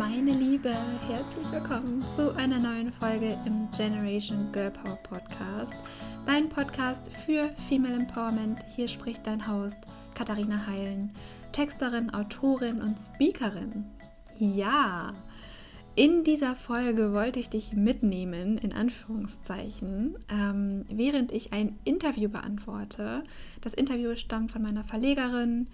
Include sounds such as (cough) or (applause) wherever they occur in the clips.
meine Liebe, herzlich willkommen zu einer neuen Folge im Generation Girl Power Podcast. Dein Podcast für Female Empowerment. Hier spricht dein Host Katharina Heilen, Texterin, Autorin und Speakerin. Ja, in dieser Folge wollte ich dich mitnehmen, in Anführungszeichen, ähm, während ich ein Interview beantworte. Das Interview stammt von meiner Verlegerin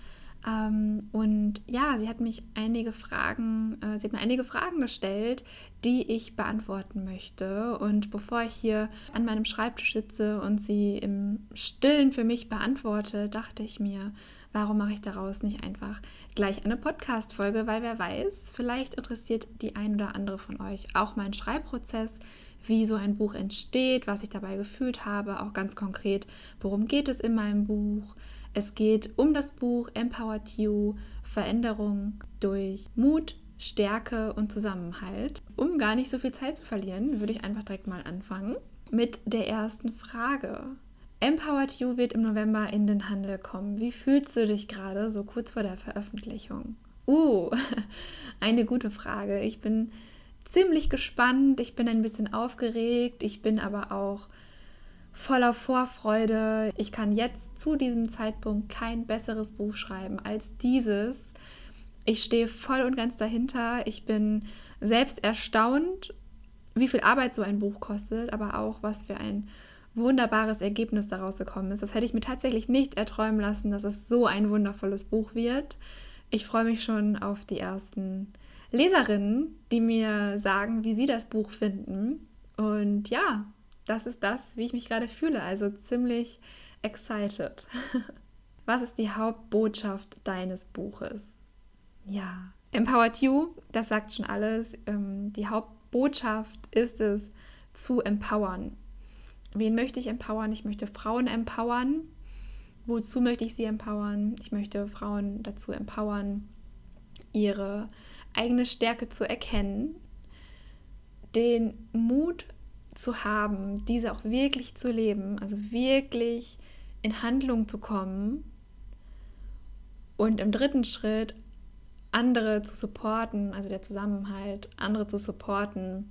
ähm, und ja, sie hat mich einige Fragen, äh, sie hat mir einige Fragen gestellt, die ich beantworten möchte. Und bevor ich hier an meinem Schreibtisch sitze und sie im Stillen für mich beantworte, dachte ich mir, warum mache ich daraus nicht einfach gleich eine Podcast-Folge? Weil wer weiß, vielleicht interessiert die ein oder andere von euch auch mein Schreibprozess wie so ein Buch entsteht, was ich dabei gefühlt habe, auch ganz konkret, worum geht es in meinem Buch, es geht um das Buch Empowered You, Veränderung durch Mut, Stärke und Zusammenhalt. Um gar nicht so viel Zeit zu verlieren, würde ich einfach direkt mal anfangen mit der ersten Frage. Empowered You wird im November in den Handel kommen. Wie fühlst du dich gerade so kurz vor der Veröffentlichung? Uh, (laughs) eine gute Frage. Ich bin ziemlich gespannt, ich bin ein bisschen aufgeregt, ich bin aber auch voller Vorfreude. Ich kann jetzt zu diesem Zeitpunkt kein besseres Buch schreiben als dieses. Ich stehe voll und ganz dahinter. Ich bin selbst erstaunt, wie viel Arbeit so ein Buch kostet, aber auch was für ein wunderbares Ergebnis daraus gekommen ist. Das hätte ich mir tatsächlich nicht erträumen lassen, dass es so ein wundervolles Buch wird. Ich freue mich schon auf die ersten Leserinnen, die mir sagen, wie sie das Buch finden. Und ja, das ist das, wie ich mich gerade fühle. Also ziemlich excited. (laughs) Was ist die Hauptbotschaft deines Buches? Ja, Empowered You, das sagt schon alles. Ähm, die Hauptbotschaft ist es, zu empowern. Wen möchte ich empowern? Ich möchte Frauen empowern. Wozu möchte ich sie empowern? Ich möchte Frauen dazu empowern, ihre eigene Stärke zu erkennen, den Mut zu haben, diese auch wirklich zu leben, also wirklich in Handlung zu kommen und im dritten Schritt andere zu supporten, also der Zusammenhalt, andere zu supporten,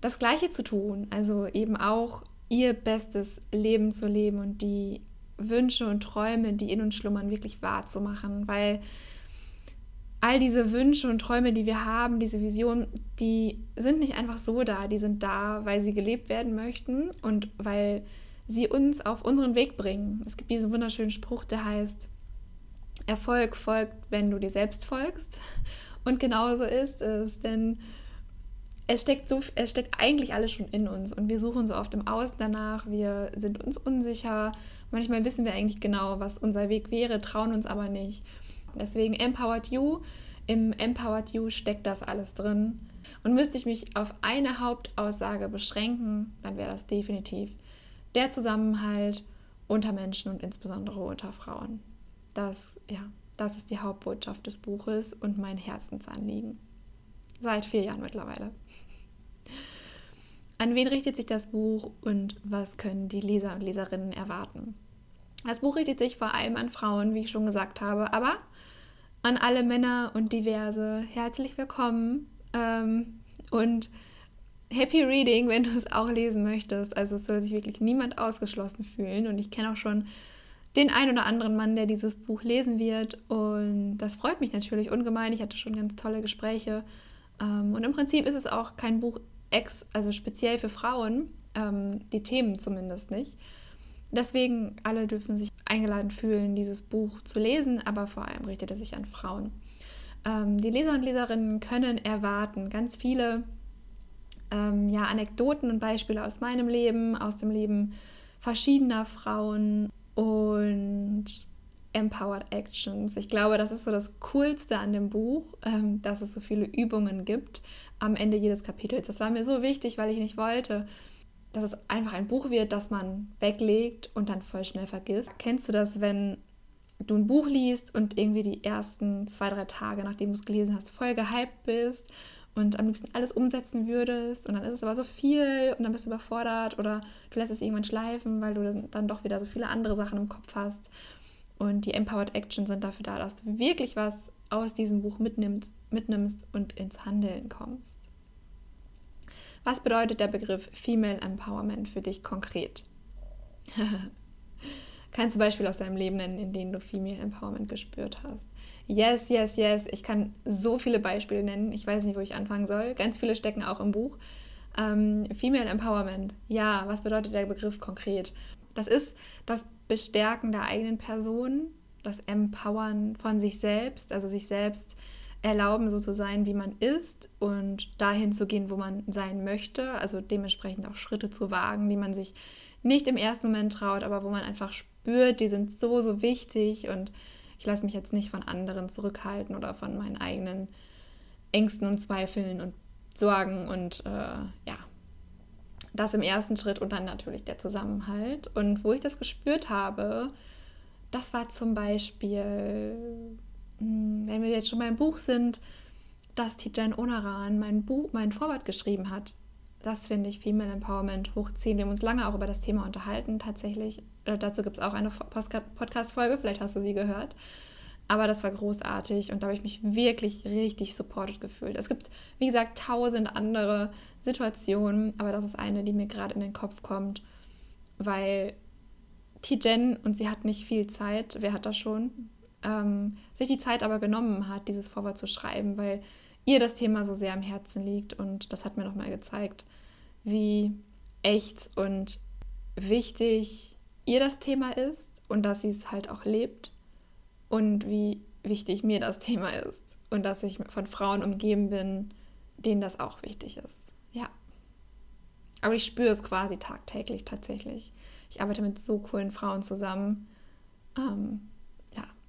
das Gleiche zu tun, also eben auch ihr bestes Leben zu leben und die Wünsche und Träume, die in uns schlummern, wirklich wahrzumachen, weil all diese Wünsche und Träume, die wir haben, diese Visionen, die sind nicht einfach so da, die sind da, weil sie gelebt werden möchten und weil sie uns auf unseren Weg bringen. Es gibt diesen wunderschönen Spruch, der heißt, Erfolg folgt, wenn du dir selbst folgst. Und genauso ist es, denn es steckt, so, es steckt eigentlich alles schon in uns und wir suchen so oft im Außen danach, wir sind uns unsicher. Manchmal wissen wir eigentlich genau, was unser Weg wäre, trauen uns aber nicht. Deswegen Empowered You. Im Empowered You steckt das alles drin. Und müsste ich mich auf eine Hauptaussage beschränken, dann wäre das definitiv der Zusammenhalt unter Menschen und insbesondere unter Frauen. Das, ja, das ist die Hauptbotschaft des Buches und mein Herzensanliegen. Seit vier Jahren mittlerweile. An wen richtet sich das Buch und was können die Leser und Leserinnen erwarten? Das Buch richtet sich vor allem an Frauen, wie ich schon gesagt habe, aber an alle Männer und diverse herzlich willkommen ähm, und Happy Reading, wenn du es auch lesen möchtest. Also es soll sich wirklich niemand ausgeschlossen fühlen und ich kenne auch schon den ein oder anderen Mann, der dieses Buch lesen wird und das freut mich natürlich ungemein. Ich hatte schon ganz tolle Gespräche ähm, und im Prinzip ist es auch kein Buch ex, also speziell für Frauen, ähm, die Themen zumindest nicht. Deswegen alle dürfen sich eingeladen fühlen, dieses Buch zu lesen, aber vor allem richtet es sich an Frauen. Ähm, die Leser und Leserinnen können erwarten ganz viele ähm, ja, Anekdoten und Beispiele aus meinem Leben, aus dem Leben verschiedener Frauen und Empowered Actions. Ich glaube, das ist so das Coolste an dem Buch, ähm, dass es so viele Übungen gibt am Ende jedes Kapitels. Das war mir so wichtig, weil ich nicht wollte, dass es einfach ein Buch wird, das man weglegt und dann voll schnell vergisst. Kennst du das, wenn du ein Buch liest und irgendwie die ersten zwei, drei Tage, nachdem du es gelesen hast, voll gehypt bist und am liebsten alles umsetzen würdest und dann ist es aber so viel und dann bist du überfordert oder du lässt es irgendwann schleifen, weil du dann doch wieder so viele andere Sachen im Kopf hast. Und die Empowered Action sind dafür da, dass du wirklich was aus diesem Buch mitnimmst, mitnimmst und ins Handeln kommst. Was bedeutet der Begriff Female Empowerment für dich konkret? (laughs) Kannst du Beispiele aus deinem Leben nennen, in denen du Female Empowerment gespürt hast? Yes, yes, yes. Ich kann so viele Beispiele nennen. Ich weiß nicht, wo ich anfangen soll. Ganz viele stecken auch im Buch. Ähm, Female Empowerment. Ja, was bedeutet der Begriff konkret? Das ist das Bestärken der eigenen Person, das Empowern von sich selbst, also sich selbst erlauben, so zu sein, wie man ist und dahin zu gehen, wo man sein möchte. Also dementsprechend auch Schritte zu wagen, die man sich nicht im ersten Moment traut, aber wo man einfach spürt, die sind so, so wichtig und ich lasse mich jetzt nicht von anderen zurückhalten oder von meinen eigenen Ängsten und Zweifeln und Sorgen und äh, ja, das im ersten Schritt und dann natürlich der Zusammenhalt. Und wo ich das gespürt habe, das war zum Beispiel, wenn wir jetzt schon beim Buch sind, dass Tijan Onaran mein Buch, mein Vorwort geschrieben hat. Das finde ich Female Empowerment hochziehen. Wir haben uns lange auch über das Thema unterhalten, tatsächlich. Äh, dazu gibt es auch eine Podcast-Folge, vielleicht hast du sie gehört. Aber das war großartig und da habe ich mich wirklich richtig supported gefühlt. Es gibt, wie gesagt, tausend andere Situationen, aber das ist eine, die mir gerade in den Kopf kommt, weil Tijen, und sie hat nicht viel Zeit, wer hat das schon, ähm, sich die Zeit aber genommen hat, dieses Vorwort zu schreiben, weil ihr das Thema so sehr am Herzen liegt und das hat mir nochmal gezeigt, wie echt und wichtig ihr das Thema ist und dass sie es halt auch lebt und wie wichtig mir das Thema ist und dass ich von Frauen umgeben bin, denen das auch wichtig ist. Ja. Aber ich spüre es quasi tagtäglich tatsächlich. Ich arbeite mit so coolen Frauen zusammen. Ähm,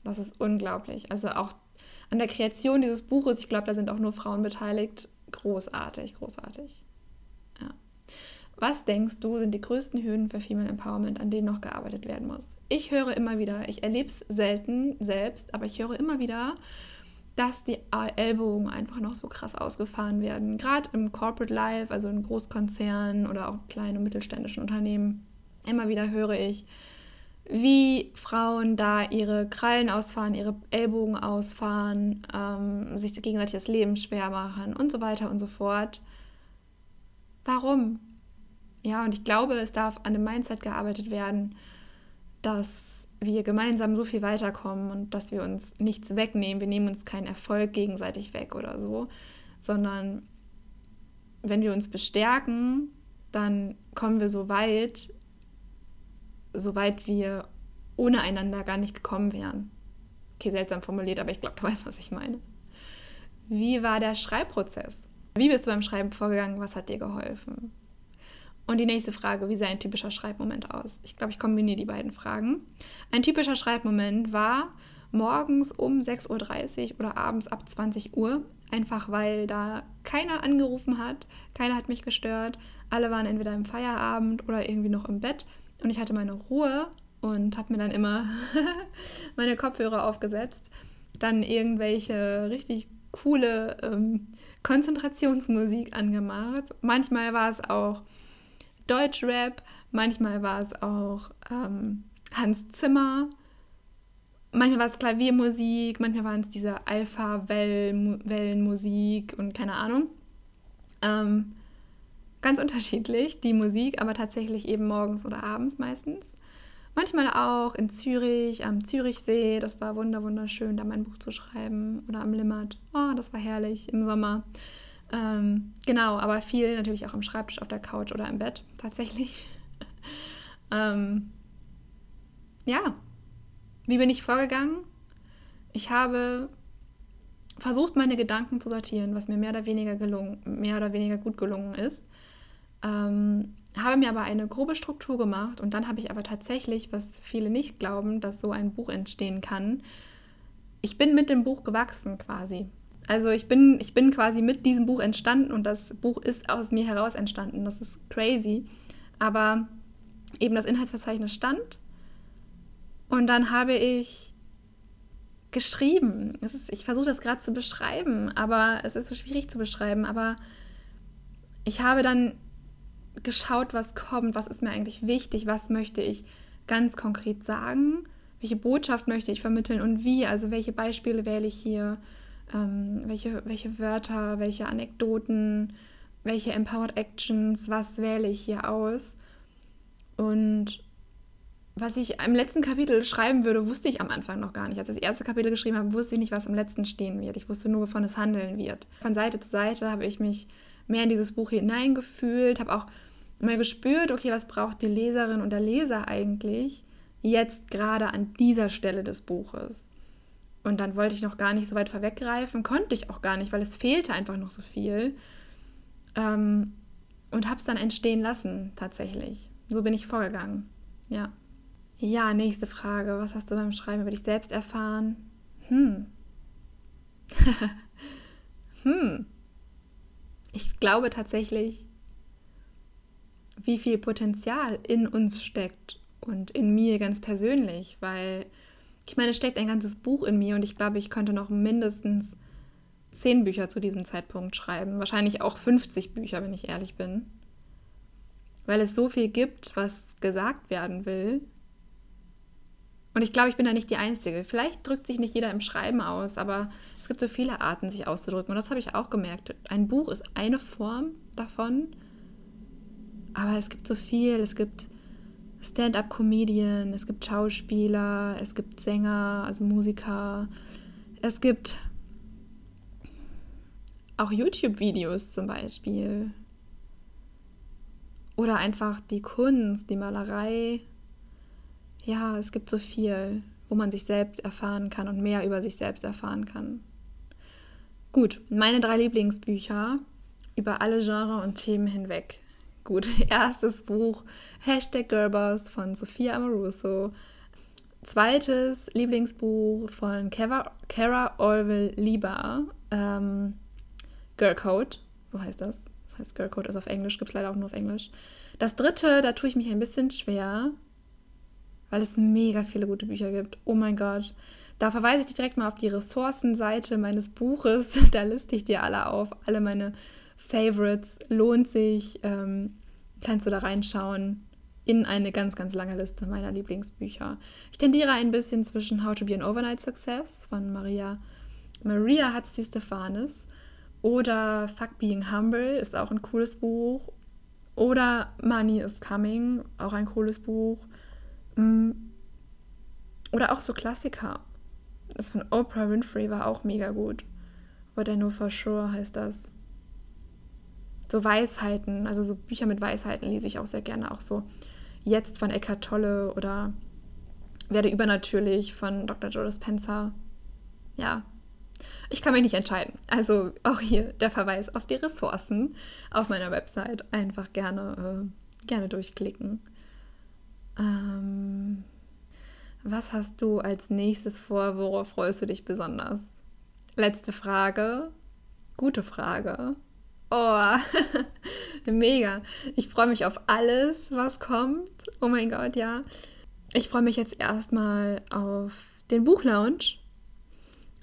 das ist unglaublich. Also auch an der Kreation dieses Buches, ich glaube, da sind auch nur Frauen beteiligt. Großartig, großartig. Ja. Was denkst du, sind die größten Hürden für Female Empowerment, an denen noch gearbeitet werden muss? Ich höre immer wieder, ich erlebe es selten selbst, aber ich höre immer wieder, dass die Ellbogen einfach noch so krass ausgefahren werden. Gerade im Corporate Life, also in Großkonzernen oder auch kleinen und mittelständischen Unternehmen. Immer wieder höre ich, wie Frauen da ihre Krallen ausfahren, ihre Ellbogen ausfahren, ähm, sich gegenseitig das Leben schwer machen und so weiter und so fort. Warum? Ja, und ich glaube, es darf an dem Mindset gearbeitet werden, dass wir gemeinsam so viel weiterkommen und dass wir uns nichts wegnehmen. Wir nehmen uns keinen Erfolg gegenseitig weg oder so, sondern wenn wir uns bestärken, dann kommen wir so weit, so weit wir ohne einander gar nicht gekommen wären. Okay, seltsam formuliert, aber ich glaube, du weißt, was ich meine. Wie war der Schreibprozess? Wie bist du beim Schreiben vorgegangen? Was hat dir geholfen? Und die nächste Frage, wie sah ein typischer Schreibmoment aus? Ich glaube, ich kombiniere die beiden Fragen. Ein typischer Schreibmoment war morgens um 6.30 Uhr oder abends ab 20 Uhr, einfach weil da keiner angerufen hat, keiner hat mich gestört, alle waren entweder im Feierabend oder irgendwie noch im Bett und ich hatte meine Ruhe und habe mir dann immer (laughs) meine Kopfhörer aufgesetzt, dann irgendwelche richtig coole ähm, Konzentrationsmusik angemacht. Manchmal war es auch Deutschrap, manchmal war es auch ähm, Hans Zimmer, manchmal war es Klaviermusik, manchmal waren es diese Alpha-Wellenmusik und keine Ahnung. Ähm, ganz unterschiedlich, die Musik, aber tatsächlich eben morgens oder abends meistens. Manchmal auch in Zürich, am Zürichsee. Das war wunderschön, da mein Buch zu schreiben. Oder am Limmat. Oh, das war herrlich im Sommer. Ähm, genau, aber viel natürlich auch am Schreibtisch, auf der Couch oder im Bett tatsächlich. (laughs) ähm, ja, wie bin ich vorgegangen? Ich habe versucht, meine Gedanken zu sortieren, was mir mehr oder weniger gelungen, mehr oder weniger gut gelungen ist. Ähm, habe mir aber eine grobe Struktur gemacht und dann habe ich aber tatsächlich, was viele nicht glauben, dass so ein Buch entstehen kann. Ich bin mit dem Buch gewachsen quasi. Also ich bin, ich bin quasi mit diesem Buch entstanden und das Buch ist aus mir heraus entstanden. Das ist crazy. Aber eben das Inhaltsverzeichnis stand und dann habe ich geschrieben. Ist, ich versuche das gerade zu beschreiben, aber es ist so schwierig zu beschreiben. Aber ich habe dann geschaut, was kommt, was ist mir eigentlich wichtig, was möchte ich ganz konkret sagen, welche Botschaft möchte ich vermitteln und wie, also welche Beispiele wähle ich hier, ähm, welche, welche Wörter, welche Anekdoten, welche Empowered Actions, was wähle ich hier aus. Und was ich im letzten Kapitel schreiben würde, wusste ich am Anfang noch gar nicht. Als ich das erste Kapitel geschrieben habe, wusste ich nicht, was im letzten stehen wird. Ich wusste nur, wovon es handeln wird. Von Seite zu Seite habe ich mich mehr in dieses Buch hineingefühlt, habe auch mal gespürt, okay, was braucht die Leserin und der Leser eigentlich jetzt gerade an dieser Stelle des Buches. Und dann wollte ich noch gar nicht so weit vorweggreifen, konnte ich auch gar nicht, weil es fehlte einfach noch so viel. Ähm, und habe es dann entstehen lassen, tatsächlich. So bin ich vorgegangen. Ja. Ja, nächste Frage. Was hast du beim Schreiben über dich selbst erfahren? Hm. (laughs) hm. Ich glaube tatsächlich, wie viel Potenzial in uns steckt und in mir ganz persönlich, weil ich meine, es steckt ein ganzes Buch in mir und ich glaube, ich könnte noch mindestens zehn Bücher zu diesem Zeitpunkt schreiben. Wahrscheinlich auch 50 Bücher, wenn ich ehrlich bin. Weil es so viel gibt, was gesagt werden will. Und ich glaube, ich bin da nicht die Einzige. Vielleicht drückt sich nicht jeder im Schreiben aus, aber es gibt so viele Arten, sich auszudrücken. Und das habe ich auch gemerkt. Ein Buch ist eine Form davon. Aber es gibt so viel. Es gibt Stand-up-Comedian, es gibt Schauspieler, es gibt Sänger, also Musiker. Es gibt auch YouTube-Videos zum Beispiel. Oder einfach die Kunst, die Malerei, ja, es gibt so viel, wo man sich selbst erfahren kann und mehr über sich selbst erfahren kann. Gut, meine drei Lieblingsbücher über alle Genres und Themen hinweg. Gut, (laughs) erstes Buch Hashtag Girlboss von Sophia Amoruso. Zweites Lieblingsbuch von Kara Orwell Lieber, ähm, Girl Code, so heißt das. Das heißt Girl Code ist auf Englisch, gibt es leider auch nur auf Englisch. Das dritte, da tue ich mich ein bisschen schwer weil es mega viele gute Bücher gibt. Oh mein Gott. Da verweise ich dich direkt mal auf die Ressourcenseite meines Buches. (laughs) Da liste ich dir alle auf, alle meine Favorites. Lohnt sich. Ähm, kannst du da reinschauen in eine ganz, ganz lange Liste meiner Lieblingsbücher. Ich tendiere ein bisschen zwischen How to Be an Overnight Success von Maria, Maria Hatzti Stephanes oder Fuck Being Humble ist auch ein cooles Buch. Oder Money is Coming, auch ein cooles Buch. Mm. Oder auch so Klassiker. Das von Oprah Winfrey war auch mega gut. What I Know For Sure heißt das. So Weisheiten, also so Bücher mit Weisheiten lese ich auch sehr gerne. Auch so Jetzt von Eckhart Tolle oder Werde übernatürlich von Dr. Joe Dispenza. Ja, ich kann mich nicht entscheiden. Also auch hier der Verweis auf die Ressourcen auf meiner Website. Einfach gerne, äh, gerne durchklicken. Ähm, was hast du als nächstes vor? Worauf freust du dich besonders? Letzte Frage. Gute Frage. Oh, (laughs) mega. Ich freue mich auf alles, was kommt. Oh mein Gott, ja. Ich freue mich jetzt erstmal auf den Buchlaunch,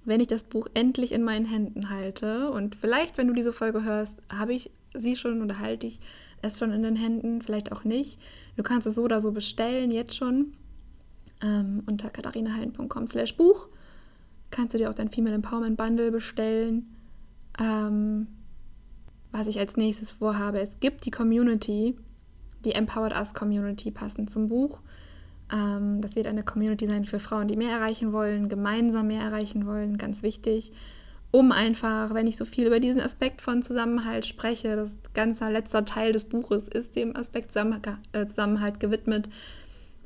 wenn ich das Buch endlich in meinen Händen halte. Und vielleicht, wenn du diese Folge hörst, habe ich sie schon oder halte ich es schon in den Händen, vielleicht auch nicht. Du kannst es so oder so bestellen, jetzt schon. Ähm, unter katharinahallen.com slash Buch kannst du dir auch dein Female Empowerment Bundle bestellen. Ähm, was ich als nächstes vorhabe, es gibt die Community, die Empowered Us Community passend zum Buch. Ähm, das wird eine Community sein für Frauen, die mehr erreichen wollen, gemeinsam mehr erreichen wollen, ganz wichtig um einfach, wenn ich so viel über diesen Aspekt von Zusammenhalt spreche, das ganze letzte Teil des Buches ist dem Aspekt äh, Zusammenhalt gewidmet,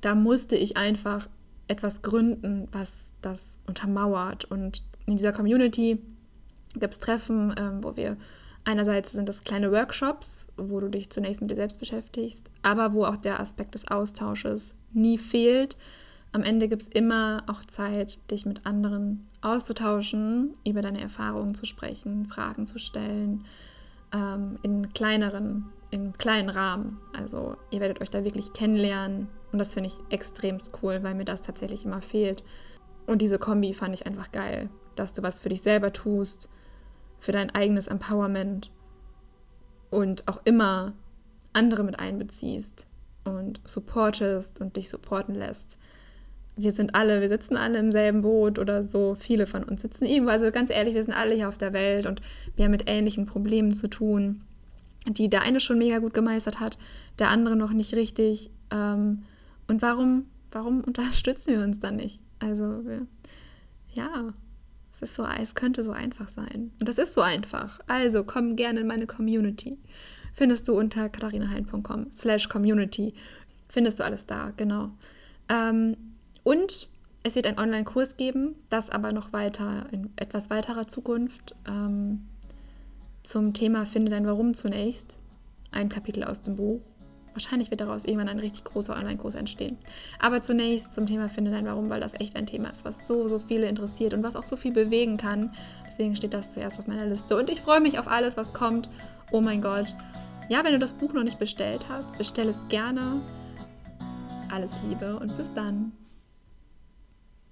da musste ich einfach etwas gründen, was das untermauert. Und in dieser Community gibt es Treffen, ähm, wo wir einerseits sind das kleine Workshops, wo du dich zunächst mit dir selbst beschäftigst, aber wo auch der Aspekt des Austausches nie fehlt am Ende gibt es immer auch Zeit, dich mit anderen auszutauschen, über deine Erfahrungen zu sprechen, Fragen zu stellen, ähm, in kleineren, in kleinen Rahmen. Also ihr werdet euch da wirklich kennenlernen und das finde ich extremst cool, weil mir das tatsächlich immer fehlt. Und diese Kombi fand ich einfach geil, dass du was für dich selber tust, für dein eigenes Empowerment und auch immer andere mit einbeziehst und supportest und dich supporten lässt wir sind alle, wir sitzen alle im selben Boot oder so, viele von uns sitzen irgendwo. Also ganz ehrlich, wir sind alle hier auf der Welt und wir haben mit ähnlichen Problemen zu tun, die der eine schon mega gut gemeistert hat, der andere noch nicht richtig. Ähm, und warum, warum (laughs) unterstützen wir uns dann nicht? Also, ja, es ist so, es könnte so einfach sein. Und das ist so einfach. Also komm gerne in meine Community. Findest du unter katharinahein.com slash community. Findest du alles da, genau. Ähm, und es wird einen Online-Kurs geben, das aber noch weiter, in etwas weiterer Zukunft, ähm, zum Thema Finde dein Warum zunächst. Ein Kapitel aus dem Buch. Wahrscheinlich wird daraus irgendwann ein richtig großer Online-Kurs entstehen. Aber zunächst zum Thema Finde dein Warum, weil das echt ein Thema ist, was so, so viele interessiert und was auch so viel bewegen kann. Deswegen steht das zuerst auf meiner Liste. Und ich freue mich auf alles, was kommt. Oh mein Gott. Ja, wenn du das Buch noch nicht bestellt hast, bestell es gerne. Alles Liebe und bis dann.